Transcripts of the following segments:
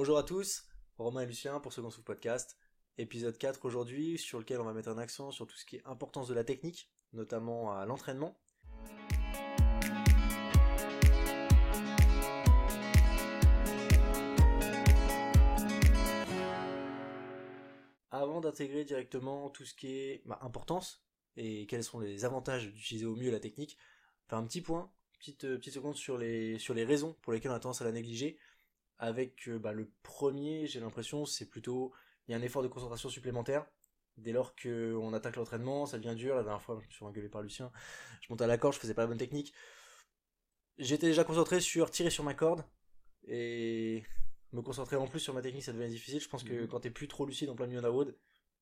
Bonjour à tous, Romain et Lucien pour ce qu'on podcast. Épisode 4 aujourd'hui sur lequel on va mettre un accent sur tout ce qui est importance de la technique, notamment à l'entraînement. Avant d'intégrer directement tout ce qui est bah, importance et quels sont les avantages d'utiliser au mieux la technique, faire un petit point, petite, euh, petite seconde sur les, sur les raisons pour lesquelles on a tendance à la négliger avec euh, bah, le premier, j'ai l'impression, c'est plutôt il y a un effort de concentration supplémentaire. Dès lors qu'on attaque l'entraînement, ça devient dur. La dernière fois, je me suis engueulé par Lucien. Je montais à la corde, je faisais pas la bonne technique. J'étais déjà concentré sur tirer sur ma corde. Et me concentrer en plus sur ma technique, ça devient difficile. Je pense que mhm. quand t'es plus trop lucide en plein milieu d'un wood,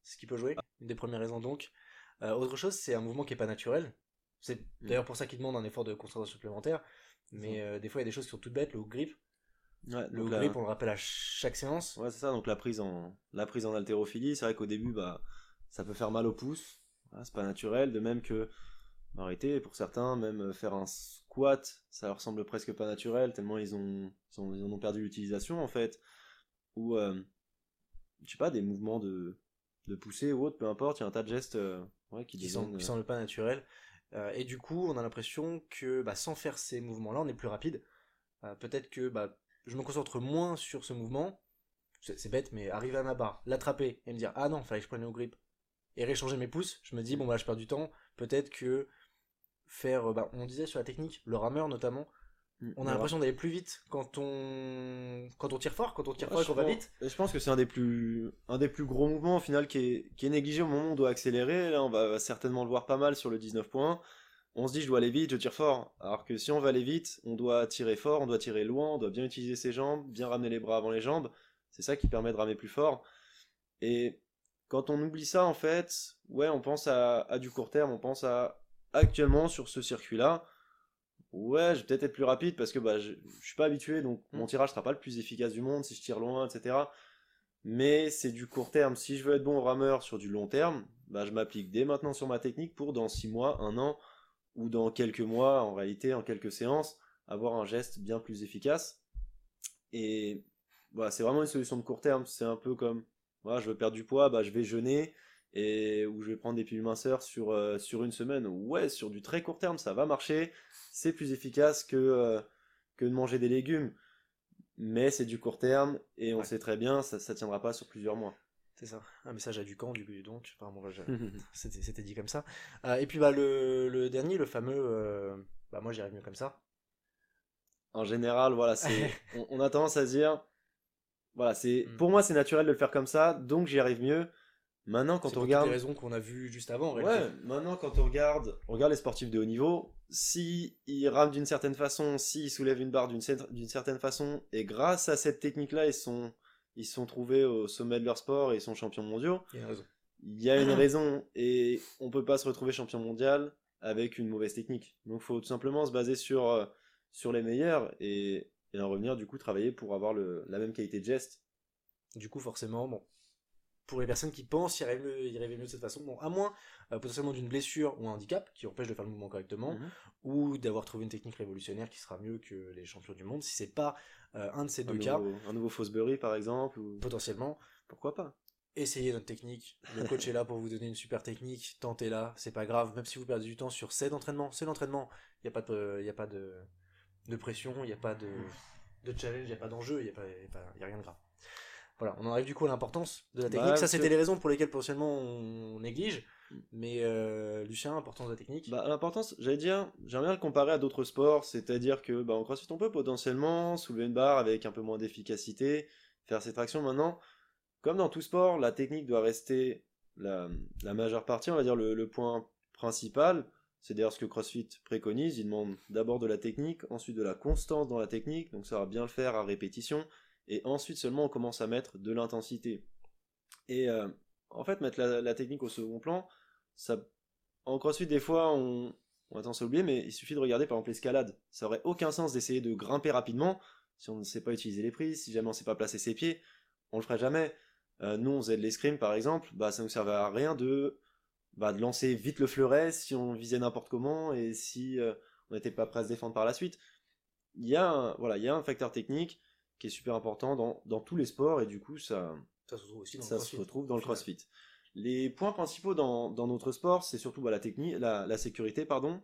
c'est ce qui peut jouer. Une des premières raisons donc. Euh, autre chose, c'est un mouvement qui est pas naturel. C'est mhm. d'ailleurs pour ça qu'il demande un effort de concentration supplémentaire. Mais euh, des fois, il y a des choses qui sont toutes bêtes. Le grip, le grip, on le rappelle à chaque séance. Ouais, c'est ça. Donc la prise en la prise en haltérophilie, c'est vrai qu'au début, bah, ça peut faire mal au pouce. c'est pas naturel. De même que bah, arrêter pour certains, même euh, faire un squat, ça leur semble presque pas naturel tellement ils ont ils, ont, ont perdu l'utilisation en fait. Ou euh, je sais pas des mouvements de de pousser ou autre, peu importe. Il y a un tas de gestes euh, qui, qui, semblent, semblent pas naturels. et du coup, on a l'impression que bah, sans faire ces mouvements-là, on est plus rapide. Peut-être que bah, je me concentre moins sur ce mouvement. C'est bête, mais arriver à ma barre, l'attraper et me dire ah non, fallait que je prenne au grip et réchanger mes pouces, je me dis bon bah je perds du temps. Peut-être que faire, bah, on disait sur la technique, le rameur notamment, mm, on a l'impression d'aller plus vite quand on quand on tire fort, quand on tire fort et qu'on va vite. Je pense que c'est un des plus un des plus gros mouvements au final qui est, qui est négligé au moment où on doit accélérer. Là, on va certainement le voir pas mal sur le 19 points on se dit je dois aller vite, je tire fort. Alors que si on va aller vite, on doit tirer fort, on doit tirer loin, on doit bien utiliser ses jambes, bien ramener les bras avant les jambes. C'est ça qui permet de ramer plus fort. Et quand on oublie ça, en fait, ouais, on pense à, du court terme, on pense à actuellement sur ce circuit-là. Ouais, je vais peut-être être plus rapide parce que bah, je, je suis pas habitué, donc mon mm. tirage sera pas le plus efficace du monde si je tire loin, etc. Mais c'est du court terme. Si je veux être bon rameur sur du long terme, bah, je m'applique dès maintenant sur ma technique pour dans 6 mois, 1 an, ou dans quelques mois, en réalité, en quelques séances, avoir un geste bien plus efficace. Et voilà, c'est vraiment une solution de court terme. C'est un peu comme, voilà, je veux perdre du poids, bah, je vais jeûner et ou je vais prendre des pilules minceurs sur, euh, sur une semaine. Ouais, sur du très court terme, ça va marcher. C'est plus efficace que, euh, que de manger des légumes. Mais c'est du court terme et on sait très bien, ça ne tiendra pas sur plusieurs mois. C'est ça, un message à Ducamp du donc, c'était dit comme ça. Euh, et puis bah le, dernier, le fameux, euh, bah moi j'y arrive mieux comme ça. En général, voilà, c'est, on, a tendance à se dire, voilà, c'est, mm. pour moi c'est naturel de le faire comme ça, donc j'y arrive mieux. Maintenant, quand on regarde, les raisons qu'on a vues juste avant. ouais, maintenant quand on regarde, on regarde les sportifs de haut niveau, si ils rament d'une certaine façon, s'ils soulèvent une barre d'une certaine façon, et grâce à cette technique-là, ils sont ils se sont trouvés au sommet de leur sport et ils sont champions mondiaux. Il y a une raison. Il y a une raison et on peut pas se retrouver champion mondial avec une mauvaise technique. Donc il faut tout simplement se baser sur, euh, sur les meilleurs et, et en revenir du coup travailler pour avoir le, la même qualité de geste. Du coup forcément, bon, pour les personnes qui pensent y rêver mieux, mieux de cette façon, bon, à moins euh, potentiellement d'une blessure ou un handicap qui empêche de faire le mouvement correctement, mhm. ou d'avoir trouvé une technique révolutionnaire qui sera mieux que les champions du monde. Si c'est pas euh, un de ces deux cas, un nouveau Fosbury par exemple, ou... potentiellement, pourquoi pas? Essayez notre technique. Le coach est là pour vous donner une super technique. Tentez-la, c'est pas grave. Même si vous perdez du temps sur cet entraînement, c'est l'entraînement. Il n'y a pas de, y a pas de, de pression, il n'y a pas de, de challenge, il n'y a pas d'enjeu, il n'y a, a rien de grave. Voilà, on en arrive du coup à l'importance de la technique. Bah, ça, c'était les raisons pour lesquelles potentiellement on néglige. Mais euh, Lucien, l'importance de la technique bah, L'importance, j'allais dire, j'aimerais bien le comparer à d'autres sports, c'est-à-dire que bah, en crossfit, on peut potentiellement soulever une barre avec un peu moins d'efficacité, faire ses tractions maintenant. Comme dans tout sport, la technique doit rester la, majeure partie, on va dire le, le point principal. C'est d'ailleurs ce que CrossFit préconise. Il demande d'abord de la technique, ensuite de la constance dans la technique, donc ça va bien le faire à répétition et ensuite seulement on commence à mettre de l'intensité. Et euh, en fait, mettre la, technique au second plan, ça, en crossfit, des fois, on, a tendance à oublier, mais il suffit de regarder par exemple l'escalade. Ça aurait aucun sens d'essayer de grimper rapidement si on ne sait pas utiliser les prises, si jamais on ne sait pas placer ses pieds, on le ferait jamais. Euh, nous, on faisait de l'escrime par exemple, bah ça nous servait à rien de, bah, de lancer vite le fleuret si on visait n'importe comment et si euh, on n'était pas prêt à se défendre par la suite. Il voilà, il y a un facteur technique qui est super important dans, dans tous les sports et du coup ça, Ça se retrouve aussi dans ça le se crossfit, retrouve dans le au final. crossfit. Les points principaux dans, dans notre sport, c'est surtout bah, la technique, la, la sécurité, pardon.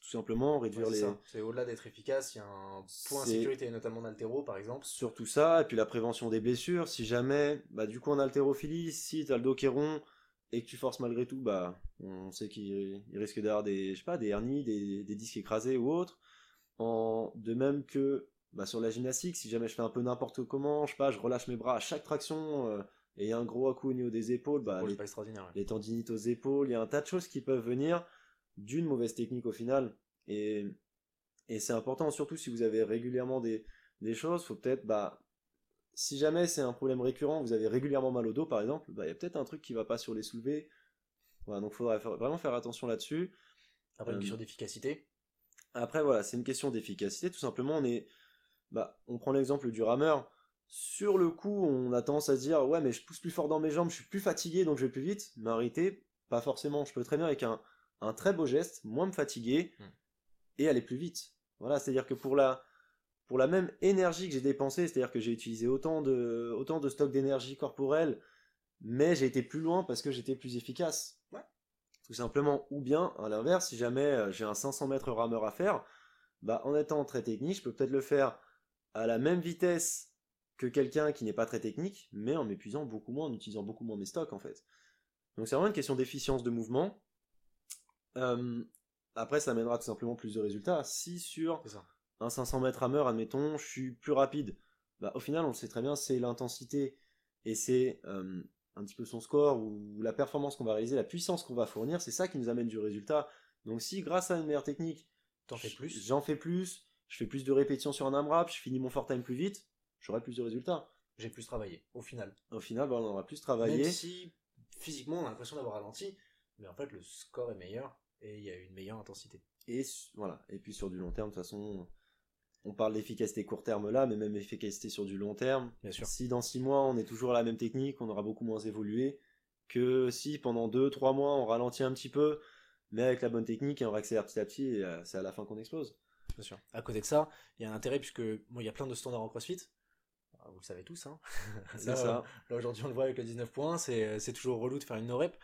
Tout simplement, réduire les. C'est au-delà d'être efficace, il y a un point sécurité, notamment en altéro par exemple. Surtout ça, et puis la prévention des blessures. Si jamais, bah, du coup, en haltérophilie, si t'as le dos qui est rond et que tu forces malgré tout, bah, on sait qu'il il risque d'avoir des, je sais pas, des hernies, des, des disques écrasés ou autres. En, de même que bah, sur la gymnastique, si jamais je fais un peu n'importe comment, je sais pas, je relâche mes bras à chaque traction euh, et il y a un gros à coup au niveau des épaules, bah, les, c'est pas extraordinaire. ouais. les tendinites aux épaules, il y a un tas de choses qui peuvent venir d'une mauvaise technique au final. Et, et c'est important, surtout si vous avez régulièrement des, des choses, faut peut-être, bah, si jamais c'est un problème récurrent, vous avez régulièrement mal au dos par exemple, bah, il y a peut-être un truc qui va pas sur les soulevés. Voilà, donc il faudra faire- vraiment faire attention là-dessus. Après, une Euh, question d'efficacité. Après, voilà, c'est une question d'efficacité. Tout simplement, on est, bah, on prend l'exemple du rameur. Sur le coup, on a tendance à se dire, ouais, mais je pousse plus fort dans mes jambes, je suis plus fatigué, donc je vais plus vite. Mais en réalité, pas forcément. Je peux très bien avec un, un très beau geste, moins me fatiguer Hmm. et aller plus vite. Voilà, c'est-à-dire que pour la, pour la même énergie que j'ai dépensée, c'est-à-dire que j'ai utilisé autant de, autant de stock d'énergie corporelle, mais j'ai été plus loin parce que j'étais plus efficace. Ouais. Tout simplement. Ou bien, à l'inverse, si jamais euh, j'ai un 500 mètres rameur à faire, bah, en étant très technique, je peux peut-être le faire à la même vitesse que quelqu'un qui n'est pas très technique, mais en m'épuisant beaucoup moins, en utilisant beaucoup moins mes stocks en fait. Donc c'est vraiment une question d'efficience de mouvement. Euh, après, ça amènera tout simplement plus de résultats. Si sur un 500 mètres rameur, admettons, je suis plus rapide, bah, au final, on le sait très bien, c'est l'intensité et c'est euh, un petit peu son score ou la performance qu'on va réaliser, la puissance qu'on va fournir, c'est ça qui nous amène du résultat. Donc si grâce à une meilleure technique, fais plus. J'en fais plus, je fais plus de répétitions sur un AMRAP, je finis mon fort time plus vite, j'aurai plus de résultats. J'ai plus travaillé, au final. Au final, bah, on aura plus travaillé. Même si physiquement on a l'impression d'avoir ralenti, mais en fait le score est meilleur et il y a une meilleure intensité. Et voilà. Et puis sur du long terme, de toute façon, on parle d'efficacité court terme là, mais même efficacité sur du long terme. Bien sûr. Si dans 6 mois on est toujours à la même technique, on aura beaucoup moins évolué que si pendant 2-3 mois on ralentit un petit peu, mais avec la bonne technique et on réaccélère petit à petit, et euh, c'est à la fin qu'on explose. Bien sûr. À côté de ça, il y a un intérêt puisque bon, il y a plein de standards en CrossFit. Ah, Vous le savez tous, hein. C'est Là, ça. Là aujourd'hui on le voit avec le 19 points, c'est c'est toujours relou de faire une no-rep.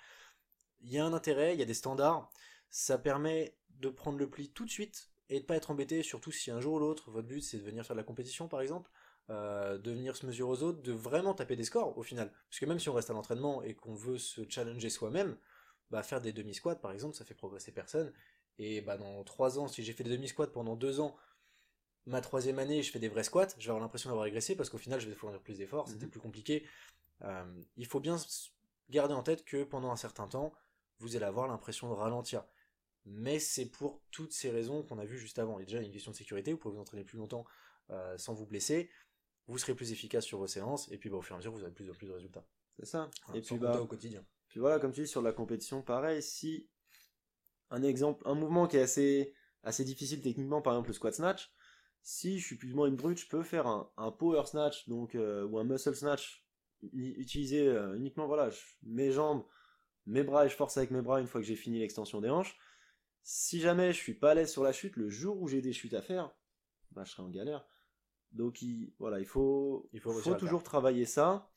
Il y a un intérêt, il y a des standards. Ça permet de prendre le pli tout de suite et de pas être embêté, surtout si un jour ou l'autre, votre but c'est de venir faire de la compétition par exemple, euh, de venir se mesurer aux autres, de vraiment taper des scores au final. Parce que même si on reste à l'entraînement et qu'on veut se challenger soi-même, bah faire des demi-squats par exemple, ça fait progresser personne. Et bah dans 3 ans, si j'ai fait des demi-squats pendant 2 ans, ma troisième année, je fais des vrais squats, je vais avoir l'impression d'avoir régressé parce qu'au final, je vais fournir plus d'efforts, c'était Mhm. plus compliqué. Euh, il faut bien garder en tête que pendant un certain temps, vous allez avoir l'impression de ralentir. Mais c'est pour toutes ces raisons qu'on a vues juste avant. Il y a déjà une question de sécurité, vous pouvez vous entraîner plus longtemps euh, sans vous blesser, vous serez plus efficace sur vos séances, et puis bah, au fur et à mesure, vous aurez plus en plus de résultats. C'est ça. Et puis bah, au quotidien. Puis voilà, comme tu dis, sur la compétition, pareil, si un exemple, un mouvement qui est assez, assez difficile techniquement, par exemple le squat snatch, si je suis plus ou moins une brute, je peux faire un, un power snatch donc, euh, ou un muscle snatch, utiliser euh, uniquement voilà, je- mes jambes, mes bras et je force avec mes bras une fois que j'ai fini l'extension des hanches. Si jamais je suis pas à l'aise sur la chute, le jour où j'ai des chutes à faire, bah, je serai en galère. Donc il, voilà, il faut, Il toujours travailler ça.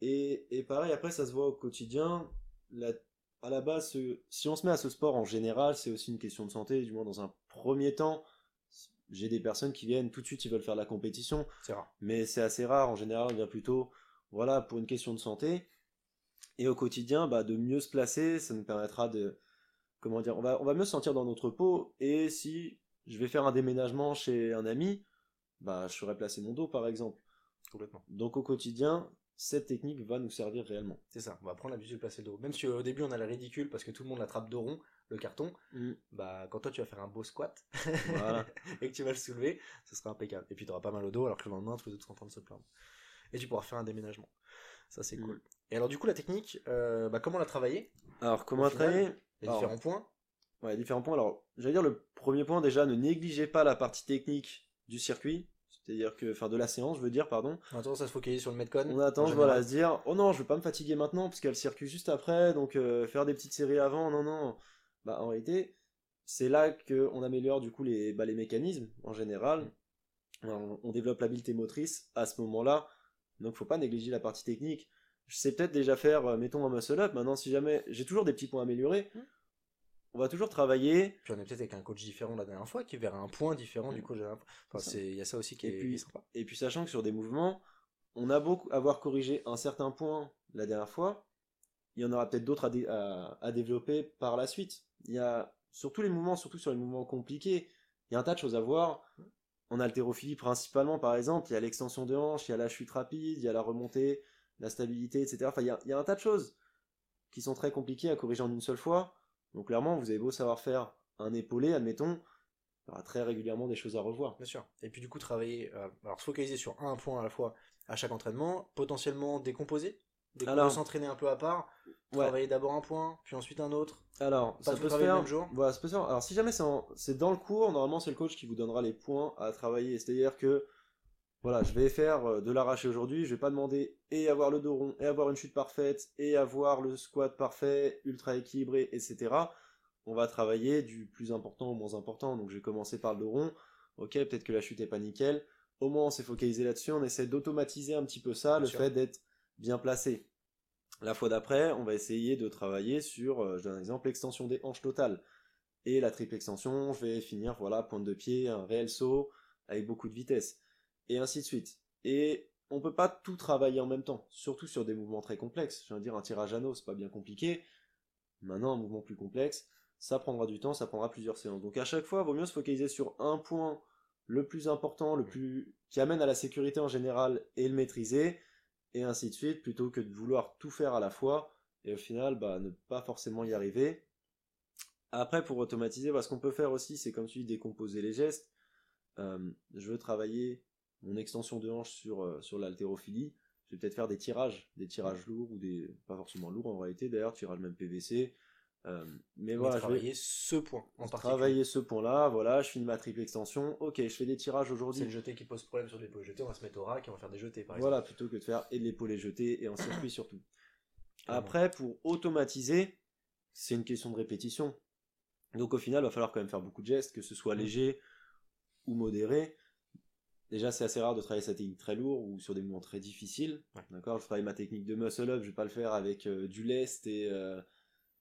Et, et pareil, après, ça se voit au quotidien. La- à la base, ce- si on se met à ce sport en général, c'est aussi une question de santé, du moins dans un premier temps. J'ai des personnes qui viennent tout de suite, ils veulent faire de la compétition, C'est rare. mais c'est assez rare. En général, on vient plutôt, voilà, pour une question de santé. Et au quotidien, bah, de mieux se placer, ça nous permettra de, comment dire, on va, on va mieux se sentir dans notre peau. Et si je vais faire un déménagement chez un ami, bah, je saurais placer mon dos, par exemple. Complètement. Donc au quotidien, cette technique va nous servir réellement. C'est ça, on va prendre l'habitude de placer le dos. Même si au début on a la ridicule parce que tout le monde l'attrape de rond, le carton, bah quand toi tu vas faire un beau squat Voilà. et que tu vas le soulever, ce sera impeccable. Et puis tu auras pas mal au dos alors que le lendemain tous les autres sont en train de se plaindre. Et tu pourras faire un déménagement. Ça c'est Mm. cool. Et alors du coup la technique, euh, bah, comment la travailler? Alors comment final, travailler Les Alors, différents points Ouais, différents points. Alors, j'allais dire le premier point déjà, ne négligez pas la partie technique du circuit, c'est-à-dire que, enfin de la séance, je veux dire, pardon. On a tendance à se focaliser sur le metcon. On a en tendance voilà, à se dire, oh non, je veux pas me fatiguer maintenant parce qu'il y a le circuit juste après, donc euh, faire des petites séries avant, non, non. Bah en réalité, c'est là qu'on améliore du coup les, bah, les mécanismes en général. on, on développe l'habileté motrice à ce moment-là. Donc faut pas négliger la partie technique. Je sais peut-être déjà faire, euh, mettons, un muscle up. Maintenant, si jamais j'ai toujours des petits points à améliorer, Mm. On va toujours travailler. Puis on est peut-être avec un coach différent la dernière fois qui verra un point différent du coach de la dernière fois. Enfin, il y a ça aussi qui Et est, puis- sympa. Et puis sachant que sur des mouvements, on a beau avoir corrigé un certain point la dernière fois, il y en aura peut-être d'autres à, dé- à- à développer par la suite. Il y a sur tous les mouvements, surtout sur les mouvements compliqués, il y a un tas de choses à voir. En haltérophilie principalement, par exemple, il y a l'extension de hanche, il y a la chute rapide, il y a la remontée, la stabilité, etc. Enfin, il y a, il y a un tas de choses qui sont très compliquées à corriger en une seule fois. Donc clairement, vous avez beau savoir faire un épaulé, admettons, il y aura très régulièrement des choses à revoir. Bien sûr. Et puis du coup, travailler, euh, alors se focaliser sur un point à la fois à chaque entraînement, potentiellement décomposer, Alors- s'entraîner un peu à part, Ouais. travailler d'abord un point, puis ensuite un autre. Alors, Pas ça peut se le faire. même jour Voilà, ça peut se faire. Alors, si jamais c'est dans le cours, normalement, c'est le coach qui vous donnera les points à travailler. C'est-à-dire que, voilà, je vais faire euh, de l'arraché aujourd'hui, je vais pas demander et avoir le dos rond, et avoir une chute parfaite, et avoir le squat parfait, ultra équilibré, etc. On va travailler du plus important au moins important. Donc, je vais commencer par le dos rond. Ok, peut-être que la chute est pas nickel. Au moins, on s'est focalisé là-dessus. On essaie d'automatiser un petit peu ça, Bien le sûr. fait d'être bien placé. La fois d'après, on va essayer de travailler sur, euh, je donne un exemple, l'extension des hanches totales. Et la triple extension, je vais finir, voilà, pointe de pied, un réel saut, avec beaucoup de vitesse. Et ainsi de suite. Et on peut pas tout travailler en même temps, surtout sur des mouvements très complexes. Je veux dire, un tirage anneau, c'est pas bien compliqué. Maintenant, un mouvement plus complexe, ça prendra du temps, ça prendra plusieurs séances. Donc à chaque fois, il vaut mieux se focaliser sur un point le plus important, le plus qui amène à la sécurité en général et le maîtriser, et ainsi de suite, plutôt que de vouloir tout faire à la fois, et au final, bah, ne pas forcément y arriver. Après, pour automatiser, bah, ce qu'on peut faire aussi, c'est comme tu dis, décomposer les gestes. Euh, je veux travailler mon extension de hanche sur, euh, sur l'haltérophilie. Je vais peut-être faire des tirages, des tirages lourds ou des. pas forcément lourds en réalité, d'ailleurs, tirage même PVC. Euh, mais Mais voilà, je vais travailler ce point en travailler ce point-là. Voilà, je finis ma triple extension. Ok, je fais des tirages C'est aujourd'hui. le jeté qui pose problème sur l'épaule jetée, on va se mettre au rack et on va faire des jetés par Voilà, plutôt que de faire et de l'épaule jetée et en circuit surtout. Après, pour automatiser, c'est une question de répétition. Donc au final, il va falloir quand même faire beaucoup de gestes, que ce soit Mm. léger ou modéré. Déjà, c'est assez rare de travailler sa technique très lourde ou sur des mouvements très difficiles. Ouais. D'accord Je travaille ma technique de muscle up, je vais pas le faire avec euh, du lest et euh,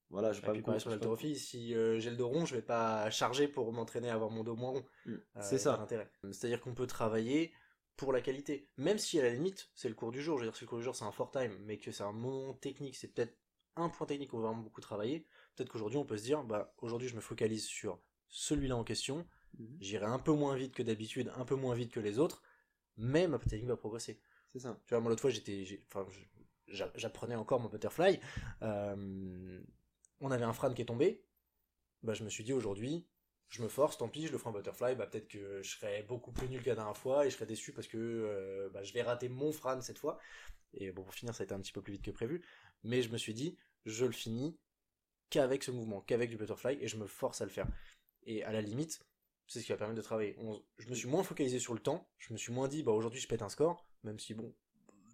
voilà, je vais Et pas puis me pareil sur l'haltérophilie, si euh, j'ai le dos rond, je vais pas charger pour m'entraîner à avoir mon dos moins rond. Mm, C'est ça. C'est-à-dire qu'on peut travailler pour la qualité. Même si à la limite, c'est le cours du jour, je veux dire, si le cours du jour c'est un fort time, mais que c'est un moment technique, c'est peut-être un point technique qu'on va vraiment beaucoup travailler, peut-être qu'aujourd'hui on peut se dire, bah aujourd'hui je me focalise sur celui-là en question, Mhm. j'irai un peu moins vite que d'habitude, un peu moins vite que les autres, mais ma technique va progresser. C'est ça. Tu vois, moi l'autre fois, j'étais, enfin, j'apprenais encore mon butterfly. Euh, on avait un frame qui est tombé. Bah, je me suis dit aujourd'hui, je me force, tant pis, je le ferai en butterfly. Bah, peut-être que je serai beaucoup plus nul que la dernière fois et je serai déçu parce que euh, bah, je vais rater mon frame cette fois. Et bon, pour finir, ça a été un petit peu plus vite que prévu. Mais je me suis dit, je le finis qu'avec ce mouvement, qu'avec du butterfly et je me force à le faire. Et à la limite, c'est ce qui va permettre de travailler. On- je me suis moins focalisé sur le temps, je me suis moins dit, bah aujourd'hui je pète un score, même si bon,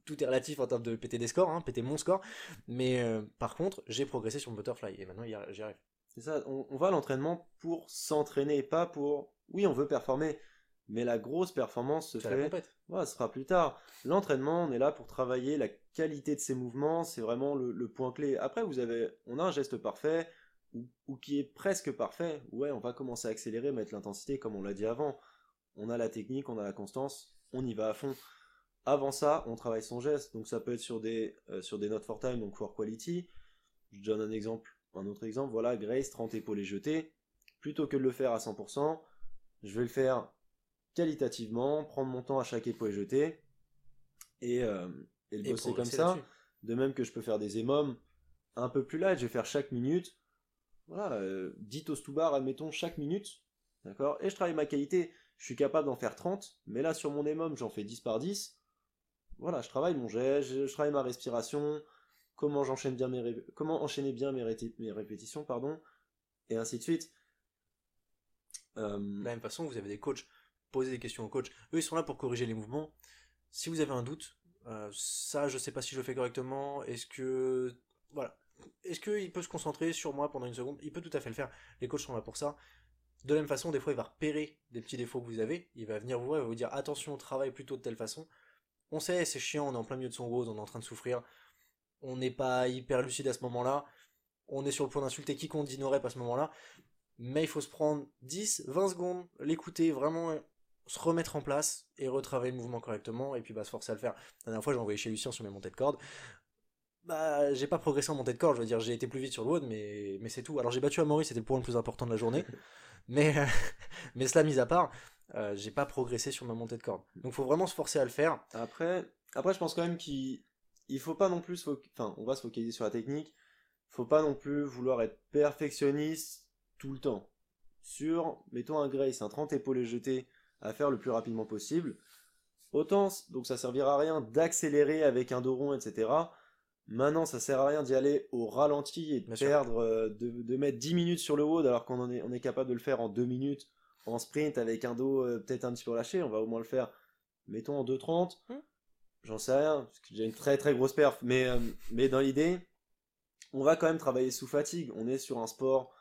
tout est relatif en termes de péter des scores, hein, péter mon score, mais euh, par contre, j'ai progressé sur mon butterfly et maintenant j'y arrive. C'est ça, on, on va à l'entraînement pour s'entraîner, pas pour... Oui, on veut performer, mais la grosse performance se fait... Voilà, ce sera plus tard. L'entraînement, on est là pour travailler la qualité de ses mouvements, c'est vraiment le, le point clé. Après, vous avez, on a un geste parfait, ou, ou qui est presque parfait. Ouais, on va commencer à accélérer, mettre l'intensité, comme on l'a dit avant. On a la technique, on a la constance, on y va à fond. Avant ça, on travaille son geste, donc ça peut être sur des, euh, sur des notes for time, donc for quality. Je donne un exemple, un autre exemple, voilà, Grace, 30 épaules et jetées. Plutôt que de le faire à 100%, je vais le faire qualitativement, prendre mon temps à chaque épaule jetée et, euh, et le Et bosser comme ça. De même que je peux faire des émums un peu plus light, je vais faire chaque minute. Voilà, euh, 10 toast to bar, admettons, chaque minute. D'accord Et je travaille ma qualité. Je suis capable d'en faire 30, mais là sur mon émum, j'en fais 10 par 10. Voilà, je travaille mon geste, je, travaille ma respiration, comment j'enchaîne bien mes comment enchaîner bien mes, ré- mes répétitions, pardon, et ainsi de suite. Euh, De la même façon, vous avez des coachs, posez des questions aux coachs. Eux, ils sont là pour corriger les mouvements. Si vous avez un doute, euh, ça, je sais pas si je le fais correctement. Est-ce que, voilà, est-ce qu'il peut se concentrer sur moi pendant une seconde? Il peut tout à fait le faire. Les coachs sont là pour ça. De la même façon, des fois, il va repérer des petits défauts que vous avez. Il va venir vous voir, il va vous dire attention, travaille plutôt de telle façon. On sait, c'est chiant, on est en plein milieu de son rose, on est en train de souffrir. On n'est pas hyper lucide à ce moment-là. On est sur le point d'insulter quiconque d'ignorer à ce moment-là. Mais il faut se prendre 10, 20 secondes, l'écouter, vraiment se remettre en place et retravailler le mouvement correctement et puis bah, se forcer à le faire. La dernière fois, j'ai envoyé chez Lucien sur mes montées de cordes. Bah, j'ai pas progressé en montée de corde, je veux dire, j'ai été plus vite sur le WOD, mais, mais c'est tout. Alors j'ai battu à Maurice, c'était le point le plus important de la journée. mais, mais cela mis à part, euh, j'ai pas progressé sur ma montée de corde. Donc faut vraiment se forcer à le faire. Après, après je pense quand même qu'il il faut pas non plus, enfin, on va se focaliser sur la technique. Faut pas non plus vouloir être perfectionniste tout le temps. Sur, mettons un Grace, un 30 épaules jeté à faire le plus rapidement possible. Autant, donc ça servira à rien d'accélérer avec un dos rond, etc. Maintenant, ça sert à rien d'y aller au ralenti et de perdre, euh, de, mettre 10 minutes sur le wood alors qu'on est, on est capable de le faire en 2 minutes en sprint avec un dos euh, peut-être un petit peu lâché. On va au moins le faire, mettons en 2.30. Hum. J'en sais rien, parce que j'ai une très très grosse perf. Mais, euh, mais dans l'idée, on va quand même travailler sous fatigue. On est sur un sport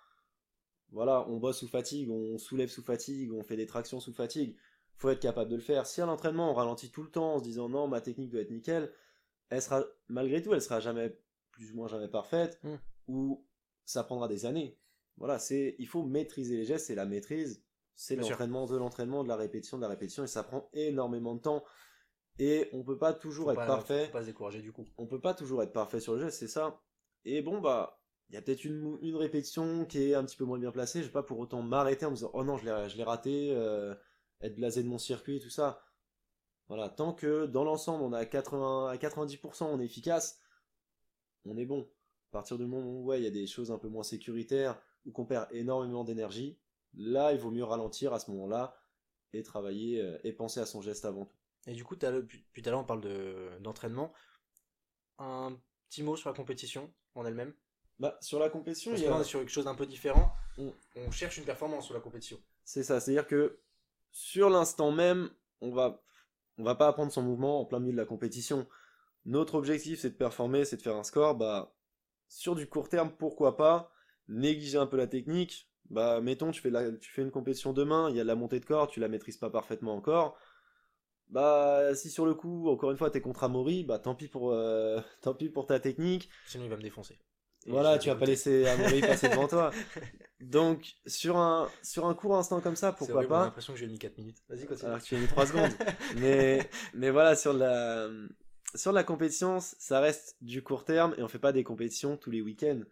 voilà, on bosse sous fatigue, on soulève sous fatigue, on fait des tractions sous fatigue. Faut être capable de le faire. Si à l'entraînement on ralentit tout le temps en se disant non, ma technique doit être nickel, elle sera malgré tout, elle sera jamais plus ou moins jamais parfaite, hmm. ou ça prendra des années. Voilà, c'est il faut maîtriser les gestes, c'est la maîtrise, c'est l'entraînement de l'entraînement, de la répétition, de la répétition, et ça prend énormément de temps. Et on peut pas toujours être parfait. Faut pas se décourager du coup. On peut pas toujours être parfait sur le geste, c'est ça. Et bon bah il y a peut-être une, répétition qui est un petit peu moins bien placée, je vais pas pour autant m'arrêter en me disant oh non je l'ai raté, euh, être blasé de mon circuit, tout ça. Voilà, tant que dans l'ensemble on a à 80 à 90% on est efficace, on est bon. À partir du moment où ouais, il y a des choses un peu moins sécuritaires ou qu'on perd énormément d'énergie, là il vaut mieux ralentir à ce moment-là et travailler euh, et penser à son geste avant tout. Et du coup, depuis tout à l'heure on parle d'entraînement. un petit mot sur la compétition en elle-même? Bah, sur la compétition, il y a... sur quelque chose d'un peu différent. On... cherche une performance sur la compétition. C'est ça, c'est-à-dire que sur l'instant même, on va, on va pas apprendre son mouvement en plein milieu de la compétition. Notre objectif, c'est de performer, c'est de faire un score. Bah, sur du court terme, pourquoi pas? Négliger un peu la technique. Bah, mettons, tu fais, une compétition demain, il y a la montée de corps, tu la maîtrises pas parfaitement encore. Bah, si sur le coup, encore une fois, t'es contre Amaury, bah tant pis pour, euh, tant pis pour ta technique. Sinon, il va me défoncer. Voilà, tu vas pas laisser Amaury passer devant toi. Donc, sur un, sur un court instant comme ça, pourquoi pas. J'ai l'impression que j'ai mis 4 minutes. Vas-y, continue. Alors que tu as mis 3 secondes. mais, mais voilà, sur la, sur la compétition, ça reste du court terme et on fait pas des compétitions tous les week-ends.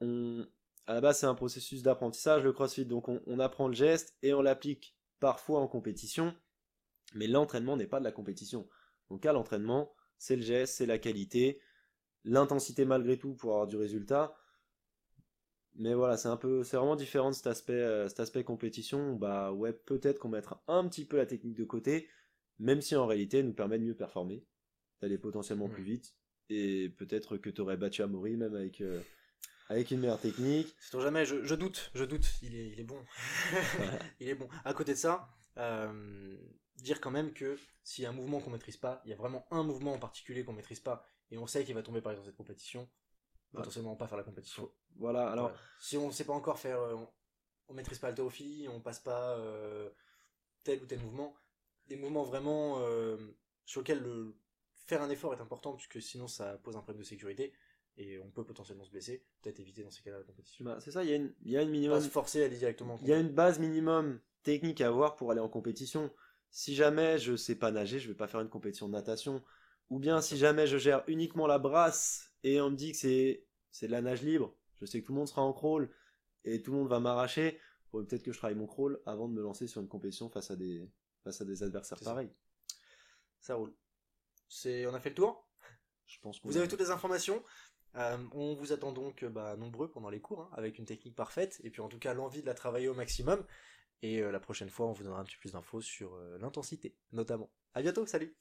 On, à la base, c'est un processus d'apprentissage, le crossfit. Donc, on, on apprend le geste et on l'applique parfois en compétition. Mais l'entraînement n'est pas de la compétition. Donc, à l'entraînement, c'est le geste, c'est la qualité l'intensité malgré tout pour avoir du résultat. Mais voilà, c'est un peu, c'est vraiment différent de cet aspect, euh, cet aspect compétition. Bah ouais, peut-être qu'on mettra un petit peu la technique de côté, même si en réalité, elle nous permet de mieux performer, d'aller potentiellement plus vite, et peut-être que tu aurais battu Amaury même avec, euh, avec une meilleure technique. C'est jamais, je, doute, je doute, il est, il est bon. il est bon. À côté de ça, euh, dire quand même que s'il y a un mouvement qu'on maîtrise pas, il y a vraiment un mouvement en particulier qu'on maîtrise pas, et on sait qu'il va tomber par exemple dans cette compétition, potentiellement pas faire la compétition. Voilà, alors. Si on ne sait pas encore faire, euh, on, ne maîtrise pas l'haltérophilie, on passe pas euh, tel ou tel mouvement, des mouvements vraiment euh, sur lesquels le, faire un effort est important, puisque sinon ça pose un problème de sécurité, et on peut potentiellement se blesser, peut-être éviter dans ces cas-là la compétition. Bah, c'est ça, il y a une, il y a une minimum. Pas se forcer à aller directement. Il y a une base minimum technique à avoir pour aller en compétition. Si jamais je sais pas nager, je vais pas faire une compétition de natation. Ou bien si jamais je gère uniquement la brasse et on me dit que c'est c'est de la nage libre, je sais que tout le monde sera en crawl et tout le monde va m'arracher, peut-être que je travaille mon crawl avant de me lancer sur une compétition face à des face à des adversaires pareils. Ça. roule. C'est on a fait le tour? Je pense Vous avez toutes les informations. Euh, on vous attend donc bah, nombreux pendant les cours, hein, avec une technique parfaite, et puis en tout cas l'envie de la travailler au maximum. Et euh, la prochaine fois, on vous donnera un petit peu plus d'infos sur euh, l'intensité, notamment. À bientôt, salut